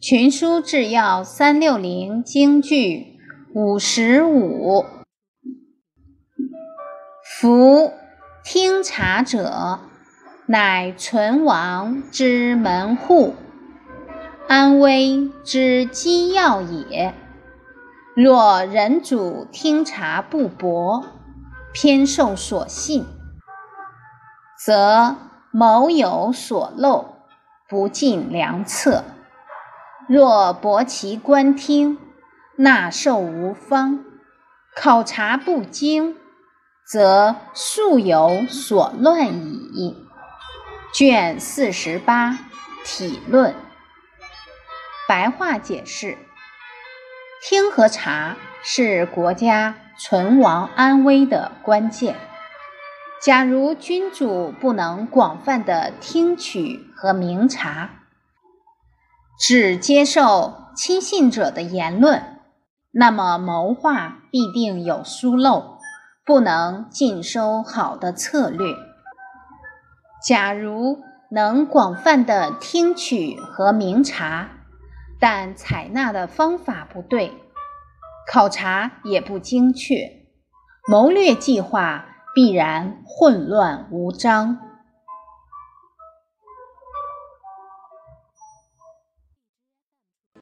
群书治要三六零京剧五十五，夫听察者，乃存亡之门户，安危之机要也。若人主听察不博，偏受所信，则谋有所漏，不尽良策。若博其观听，纳受无方，考察不精，则素有所乱矣。卷四十八体论，白话解释：听和察是国家存亡安危的关键。假如君主不能广泛的听取和明察，只接受亲信者的言论，那么谋划必定有疏漏，不能尽收好的策略。假如能广泛的听取和明察，但采纳的方法不对，考察也不精确，谋略计划必然混乱无章。